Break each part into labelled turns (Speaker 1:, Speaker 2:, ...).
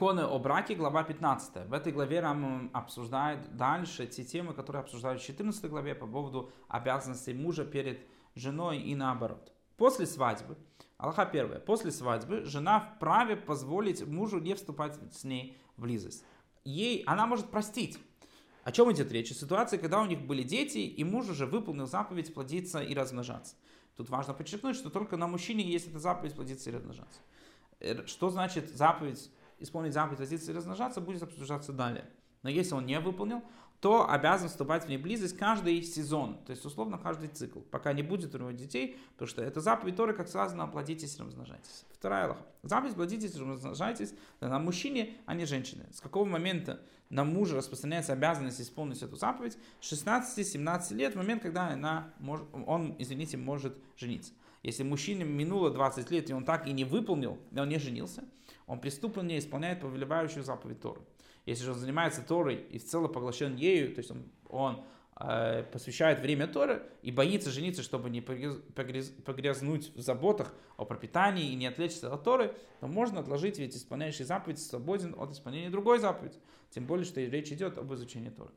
Speaker 1: Законы о браке, глава 15. В этой главе Рам обсуждает дальше те темы, которые обсуждают в 14 главе по поводу обязанностей мужа перед женой и наоборот. После свадьбы, Аллаха первая, после свадьбы жена вправе позволить мужу не вступать с ней в близость. Ей, она может простить. О чем идет речь? Ситуация, когда у них были дети, и муж уже выполнил заповедь плодиться и размножаться. Тут важно подчеркнуть, что только на мужчине есть эта заповедь плодиться и размножаться. Э, что значит заповедь, исполнить заповедь плодиться и размножаться, будет обсуждаться далее. Но если он не выполнил, то обязан вступать в ней близость каждый сезон, то есть условно каждый цикл, пока не будет у него детей, потому что это заповедь Торы, как сказано, плодитесь и размножайтесь. Вторая лоха. Заповедь плодитесь и размножайтесь на мужчине, а не женщине. С какого момента на мужа распространяется обязанность исполнить эту заповедь? 16-17 лет, момент, когда она может, он, извините, может жениться. Если мужчине минуло 20 лет, и он так и не выполнил, и он не женился, он преступно не исполняет повелевающую заповедь Торы. Если же он занимается Торой и в целом поглощен ею, то есть он, он э, посвящает время Торы и боится жениться, чтобы не погряз, погряз, погрязнуть в заботах о пропитании и не отвлечься от Торы, то можно отложить, ведь исполняющий заповедь свободен от исполнения другой заповеди. Тем более, что речь идет об изучении Торы.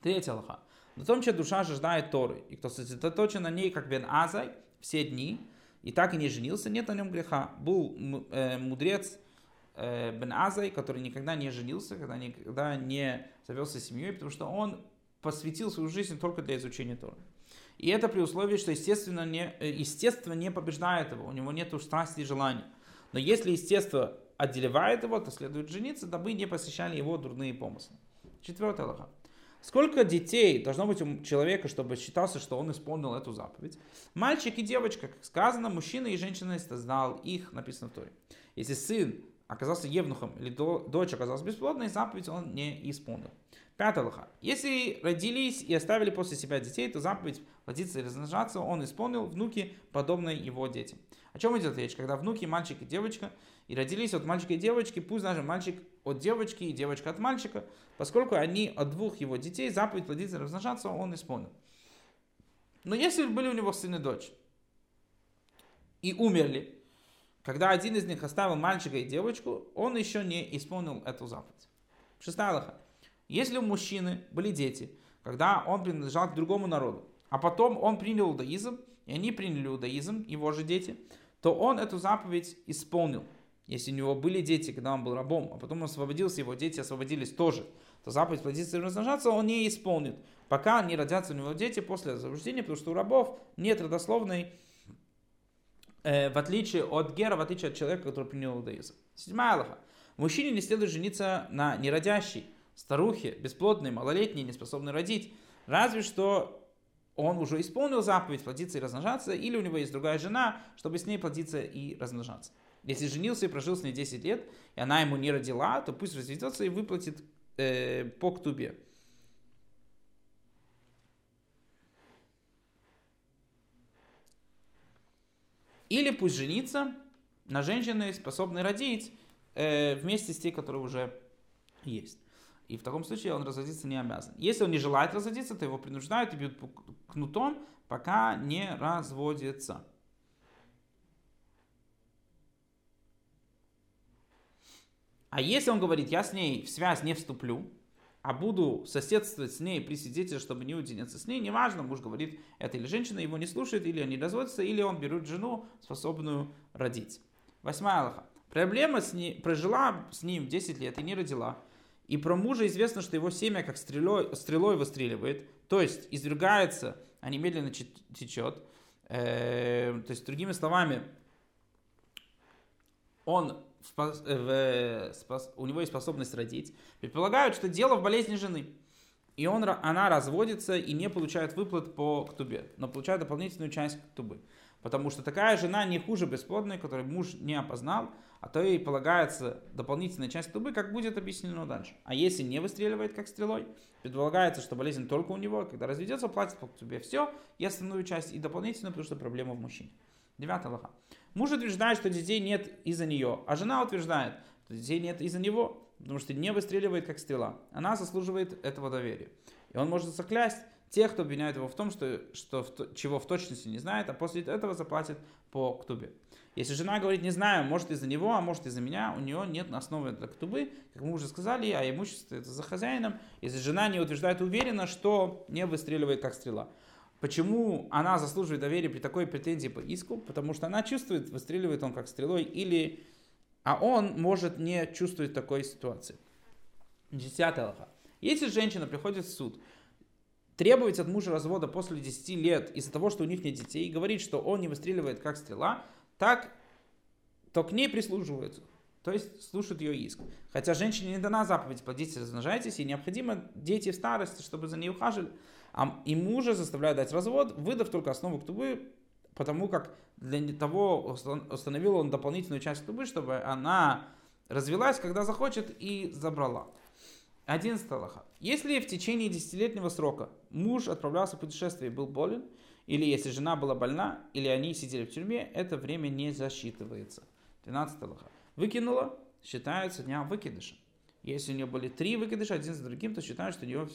Speaker 1: Третья лоха. На том, что душа жаждает Торы, и кто сосредоточен на ней, как Бен Азай, все дни, и так и не женился, нет на нем греха. Был э, мудрец, Бен Азай, который никогда не женился, когда никогда не завелся семьей, потому что он посвятил свою жизнь только для изучения Тора. И это при условии, что естественно не, э, естественно не побеждает его, у него нет страсти и желания. Но если естество отделяет его, то следует жениться, дабы не посещали его дурные помыслы. Четвертая лоха. Сколько детей должно быть у человека, чтобы считался, что он исполнил эту заповедь? Мальчик и девочка, как сказано, мужчина и женщина знал их, написано в Торе. Если сын оказался евнухом или дочь оказалась бесплодной, заповедь он не исполнил. Пятая лоха. Если родились и оставили после себя детей, то заповедь плодиться и размножаться он исполнил внуки, подобные его детям. О чем идет речь? Когда внуки, мальчик и девочка, и родились от мальчика и девочки, пусть даже мальчик от девочки и девочка от мальчика, поскольку они от двух его детей, заповедь плодиться и размножаться он исполнил. Но если были у него сын и дочь, и умерли, когда один из них оставил мальчика и девочку, он еще не исполнил эту заповедь. Шестая лоха. Если у мужчины были дети, когда он принадлежал к другому народу, а потом он принял иудаизм, и они приняли иудаизм, его же дети, то он эту заповедь исполнил. Если у него были дети, когда он был рабом, а потом он освободился, его дети освободились тоже, то заповедь плодиться и размножаться он не исполнит, пока не родятся у него дети после освобождения, потому что у рабов нет родословной э, в отличие от гера, в отличие от человека, который принял иудаизм. Седьмая Аллаха. Мужчине не следует жениться на неродящей, старухе, бесплодной, малолетней, неспособной родить, разве что он уже исполнил заповедь плодиться и размножаться, или у него есть другая жена, чтобы с ней плодиться и размножаться. Если женился и прожил с ней 10 лет, и она ему не родила, то пусть разведется и выплатит э, по ктубе. Или пусть женится на женщине, способной родить, э, вместе с тей, которые уже есть. И в таком случае он разводиться не обязан. Если он не желает разводиться, то его принуждают и бьют кнутом, пока не разводится. А если он говорит, я с ней в связь не вступлю, а буду соседствовать с ней при свидетеле, чтобы не уединиться с ней, неважно, муж говорит, это или женщина его не слушает, или они разводятся, или он берет жену, способную родить. Восьмая Аллаха. Проблема с ней, прожила с ним 10 лет и не родила. И про мужа известно, что его семя как стрелой, стрелой выстреливает, то есть извергается, а немедленно течет. Э, то есть, другими словами, он в, в, спос, у него есть способность родить, предполагают, что дело в болезни жены. И он, она разводится и не получает выплат по ктубе, но получает дополнительную часть ктубы. Потому что такая жена не хуже бесплодной, которую муж не опознал, а то ей полагается дополнительная часть тубы, как будет объяснено дальше. А если не выстреливает как стрелой, предполагается, что болезнь только у него, когда разведется, платит по ктубе все, и остальную часть, и дополнительную, потому что проблема в мужчине. Девятая лоха. Муж утверждает, что детей нет из-за нее, а жена утверждает, что детей нет из-за него, потому что не выстреливает как стрела. Она заслуживает этого доверия. И он может заклясть тех, кто обвиняет его в том, что, что в, чего в точности не знает, а после этого заплатит по ктубе. Если жена говорит, не знаю, может из-за него, а может из-за меня, у нее нет основы для ктубы, как мы уже сказали, а имущество это за хозяином. Если жена не утверждает уверенно, что не выстреливает как стрела. Почему она заслуживает доверия при такой претензии по иску? Потому что она чувствует, выстреливает он как стрелой, или а он может не чувствовать такой ситуации. Десятый лоха. Если женщина приходит в суд, требовать от мужа развода после 10 лет из-за того, что у них нет детей, и говорит, что он не выстреливает как стрела, так, то к ней прислуживаются. То есть слушают ее иск. Хотя женщине не дана заповедь плодитесь, размножайтесь, и необходимо дети в старости, чтобы за ней ухаживали. А и мужа заставляют дать развод, выдав только основу ктубы, потому как для того установил он дополнительную часть ктубы, чтобы она развелась, когда захочет, и забрала. 11 Аллаха. Если в течение десятилетнего срока муж отправлялся в путешествие и был болен, или если жена была больна, или они сидели в тюрьме, это время не засчитывается. 12 Аллаха. Выкинула, считается днем выкидыша. Если у нее были три выкидыша, один за другим, то считают, что у нее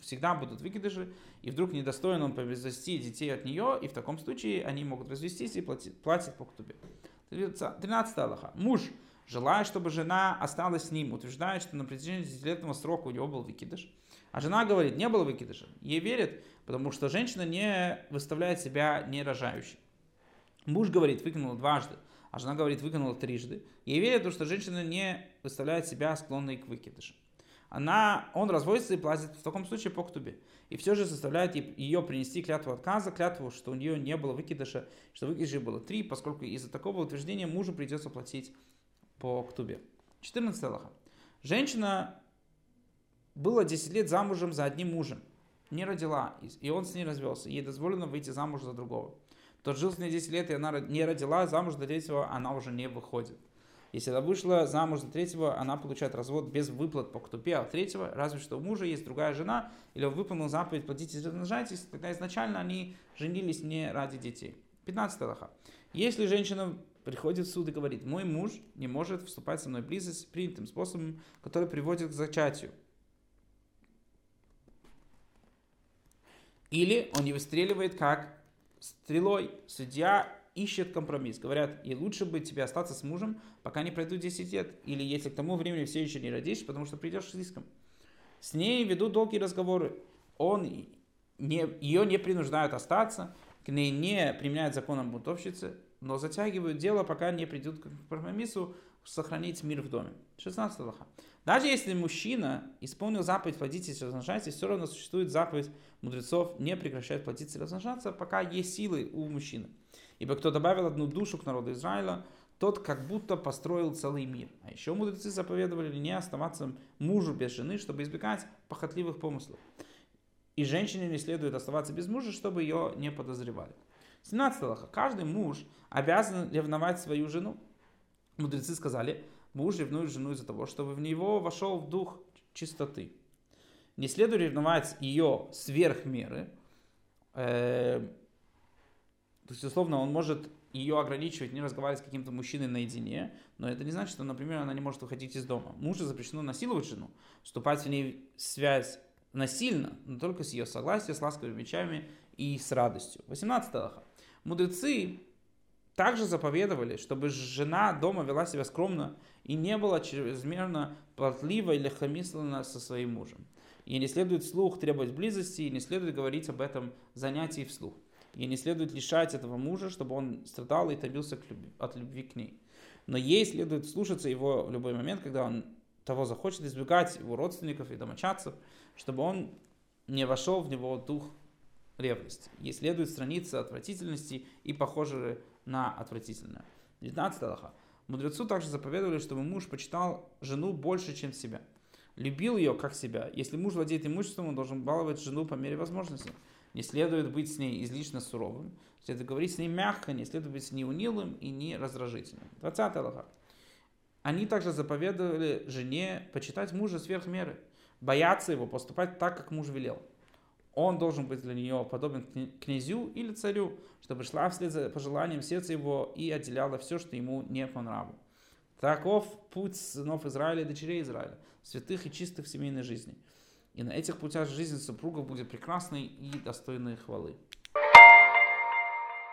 Speaker 1: всегда будут выкидыши, и вдруг недостоин он произвести детей от нее, и в таком случае они могут развестись и платить, платить по ктубе. 13 Аллаха. Муж желая, чтобы жена осталась с ним, утверждает, что на протяжении десятилетнего срока у него был выкидыш. А жена говорит, не было выкидыша. Ей верят, потому что женщина не выставляет себя не рожающей. Муж говорит, выкинула дважды, а жена говорит, выкинула трижды. Ей верят, потому что женщина не выставляет себя склонной к выкидышу. Она, он разводится и платит в таком случае по ктубе. И все же заставляет ее принести клятву отказа, клятву, что у нее не было выкидыша, что выкидыша было три, поскольку из-за такого утверждения мужу придется платить по ктубе. 14 Аллаха. Женщина была 10 лет замужем за одним мужем, не родила, и он с ней развелся. Ей дозволено выйти замуж за другого. Тот жил с ней 10 лет, и она не родила, замуж за третьего она уже не выходит. Если она вышла замуж за третьего, она получает развод без выплат по ктупе, а третьего, разве что у мужа есть другая жена, или он выполнил заповедь платите размножайтесь, тогда изначально они женились не ради детей. 15 Аллаха. Если женщина приходит в суд и говорит, мой муж не может вступать со мной в близость принятым способом, который приводит к зачатию. Или он не выстреливает как стрелой. Судья ищет компромисс. Говорят, и лучше бы тебе остаться с мужем, пока не пройдут 10 лет. Или если к тому времени все еще не родишь, потому что придешь с риском. С ней ведут долгие разговоры. Он не, ее не принуждают остаться, к ней не применяют законом бунтовщицы, но затягивают дело, пока не придут к компромиссу сохранить мир в доме. 16 лоха. Даже если мужчина исполнил заповедь плодитесь и размножайтесь, все равно существует заповедь мудрецов не прекращать плодиться и размножаться, пока есть силы у мужчины. Ибо кто добавил одну душу к народу Израиля, тот как будто построил целый мир. А еще мудрецы заповедовали не оставаться мужу без жены, чтобы избегать похотливых помыслов. И женщине не следует оставаться без мужа, чтобы ее не подозревали. 17 лоха. Каждый муж обязан ревновать свою жену. Мудрецы сказали, муж ревнует жену из-за того, чтобы в него вошел в дух чистоты. Не следует ревновать ее сверх меры. То есть, условно, он может ее ограничивать, не разговаривать с каким-то мужчиной наедине, но это не значит, что, например, она не может выходить из дома. Мужу запрещено насиловать жену, вступать в ней связь насильно, но только с ее согласия, с ласковыми мечами и с радостью. 18 Аллаха. Мудрецы также заповедовали, чтобы жена дома вела себя скромно и не была чрезмерно плотлива или хамислана со своим мужем. И не следует вслух требовать близости, и не следует говорить об этом занятии вслух. И не следует лишать этого мужа, чтобы он страдал и томился любви, от любви к ней. Но ей следует слушаться его в любой момент, когда он того захочет, избегать его родственников и домочадцев, чтобы он не вошел в него дух ревности. Ей следует страница отвратительности и похожие на отвратительное. 19 Аллаха. Мудрецу также заповедовали, чтобы муж почитал жену больше, чем себя. Любил ее, как себя. Если муж владеет имуществом, он должен баловать жену по мере возможности. Не следует быть с ней излишне суровым. Следует говорить с ней мягко, не следует быть с ней унылым и не раздражительным. 20 Аллаха. Они также заповедовали жене почитать мужа сверх меры, бояться его, поступать так, как муж велел он должен быть для нее подобен князю или царю, чтобы шла вслед за пожеланием сердца его и отделяла все, что ему не по нраву. Таков путь сынов Израиля и дочерей Израиля, святых и чистых в семейной жизни. И на этих путях жизнь супругов будет прекрасной и достойной хвалы.